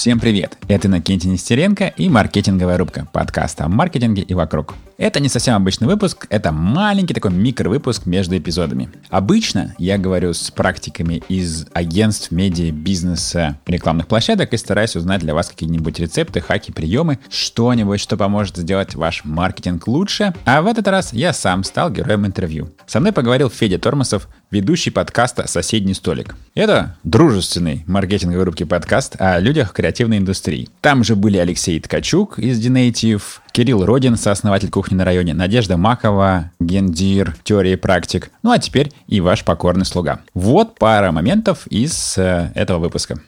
Всем привет! Это Иннокентий Нестеренко и «Маркетинговая рубка» подкаста о маркетинге и вокруг. Это не совсем обычный выпуск, это маленький такой микровыпуск между эпизодами. Обычно я говорю с практиками из агентств, медиа, бизнеса, рекламных площадок и стараюсь узнать для вас какие-нибудь рецепты, хаки, приемы, что-нибудь, что поможет сделать ваш маркетинг лучше. А в этот раз я сам стал героем интервью. Со мной поговорил Федя Тормосов, ведущий подкаста «Соседний столик». Это дружественный маркетинговый рубки подкаст о людях креативной индустрии. Там же были Алексей Ткачук из Denative, Кирилл Родин, сооснователь кухни на районе, Надежда Макова, гендир, теории и практик, ну а теперь и ваш покорный слуга. Вот пара моментов из э, этого выпуска.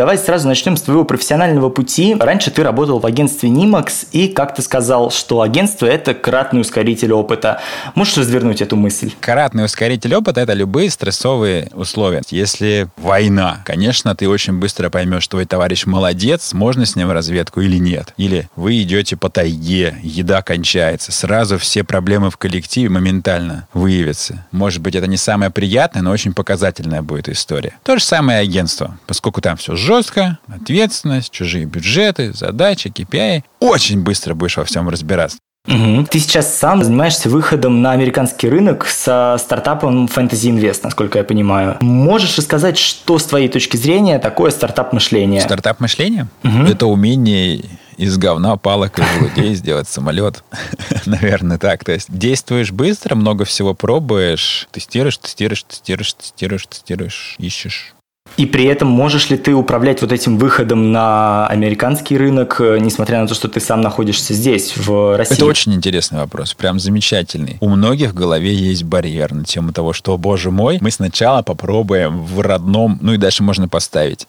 Давай сразу начнем с твоего профессионального пути. Раньше ты работал в агентстве Nimax, и как ты сказал, что агентство – это кратный ускоритель опыта. Можешь развернуть эту мысль? Кратный ускоритель опыта – это любые стрессовые условия. Если война, конечно, ты очень быстро поймешь, что твой товарищ молодец, можно с ним разведку или нет. Или вы идете по тайге, еда кончается, сразу все проблемы в коллективе моментально выявятся. Может быть, это не самая приятная, но очень показательная будет история. То же самое агентство, поскольку там все жестко, ответственность, чужие бюджеты, задачи, KPI. Очень быстро будешь во всем разбираться. Угу. Ты сейчас сам занимаешься выходом на американский рынок со стартапом Fantasy Invest, насколько я понимаю. Можешь рассказать, что с твоей точки зрения такое стартап-мышление? Стартап-мышление? Угу. Это умение из говна, палок и желудей сделать самолет. Наверное, так. То есть действуешь быстро, много всего пробуешь, тестируешь, тестируешь, тестируешь, тестируешь, тестируешь, ищешь. И при этом можешь ли ты управлять вот этим выходом на американский рынок, э, несмотря на то, что ты сам находишься здесь, в России? Это очень интересный вопрос, прям замечательный. У многих в голове есть барьер на тему того, что, боже мой, мы сначала попробуем в родном, ну и дальше можно поставить,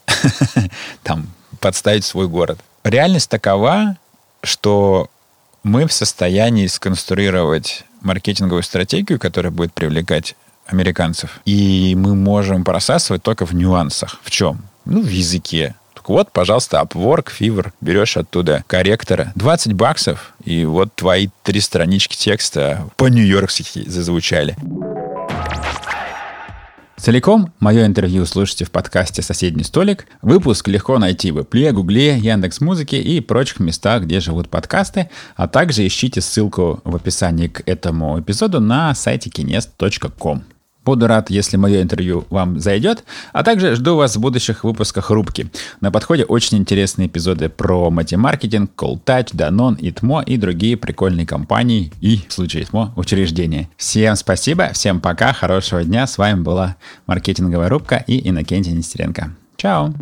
там, подставить свой город. Реальность такова, что мы в состоянии сконструировать маркетинговую стратегию, которая будет привлекать американцев. И мы можем просасывать только в нюансах. В чем? Ну, в языке. Так вот, пожалуйста, Upwork, Fiverr, берешь оттуда корректора. 20 баксов, и вот твои три странички текста по-нью-йоркски зазвучали. Целиком мое интервью слушайте в подкасте «Соседний столик». Выпуск легко найти в Apple, Гугле, Яндекс Музыке и прочих местах, где живут подкасты, а также ищите ссылку в описании к этому эпизоду на сайте kinest.com. Буду рад, если мое интервью вам зайдет, а также жду вас в будущих выпусках рубки. На подходе очень интересные эпизоды про матемаркетинг, Calltouch, Danone, Itmo и другие прикольные компании и, в случае Itmo, учреждения. Всем спасибо, всем пока, хорошего дня. С вами была маркетинговая рубка и Иннокентий Нестеренко. Чао!